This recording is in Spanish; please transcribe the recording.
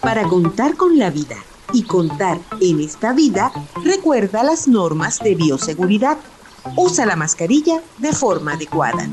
Para contar con la vida y contar en esta vida, recuerda las normas de bioseguridad. Usa la mascarilla de forma adecuada.